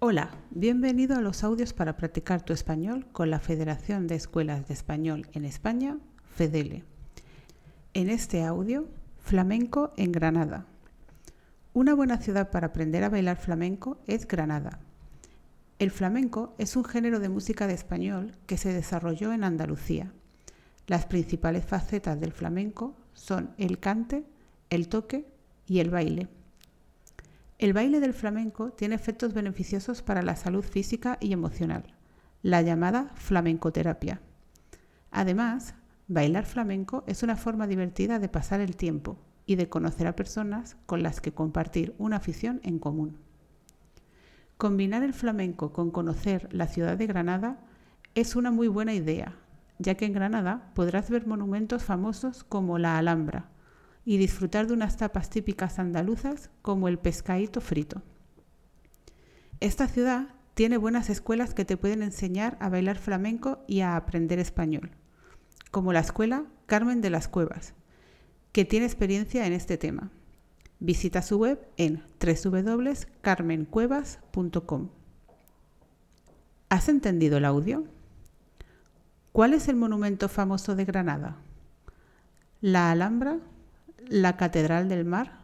Hola, bienvenido a los audios para practicar tu español con la Federación de Escuelas de Español en España, FEDELE. En este audio, flamenco en Granada. Una buena ciudad para aprender a bailar flamenco es Granada. El flamenco es un género de música de español que se desarrolló en Andalucía. Las principales facetas del flamenco son el cante, el toque y el baile. El baile del flamenco tiene efectos beneficiosos para la salud física y emocional, la llamada flamencoterapia. Además, bailar flamenco es una forma divertida de pasar el tiempo y de conocer a personas con las que compartir una afición en común. Combinar el flamenco con conocer la ciudad de Granada es una muy buena idea, ya que en Granada podrás ver monumentos famosos como la Alhambra, y disfrutar de unas tapas típicas andaluzas como el pescadito frito. Esta ciudad tiene buenas escuelas que te pueden enseñar a bailar flamenco y a aprender español, como la escuela Carmen de las Cuevas, que tiene experiencia en este tema. Visita su web en www.carmencuevas.com. ¿Has entendido el audio? ¿Cuál es el monumento famoso de Granada? ¿La Alhambra? La Catedral del Mar?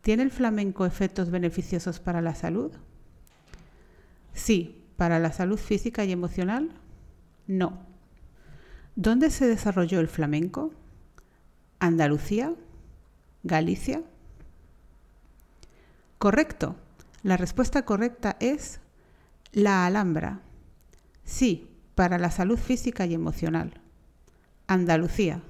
¿Tiene el flamenco efectos beneficiosos para la salud? Sí, para la salud física y emocional. No. ¿Dónde se desarrolló el flamenco? ¿Andalucía? ¿Galicia? Correcto. La respuesta correcta es la Alhambra. Sí, para la salud física y emocional. Andalucía.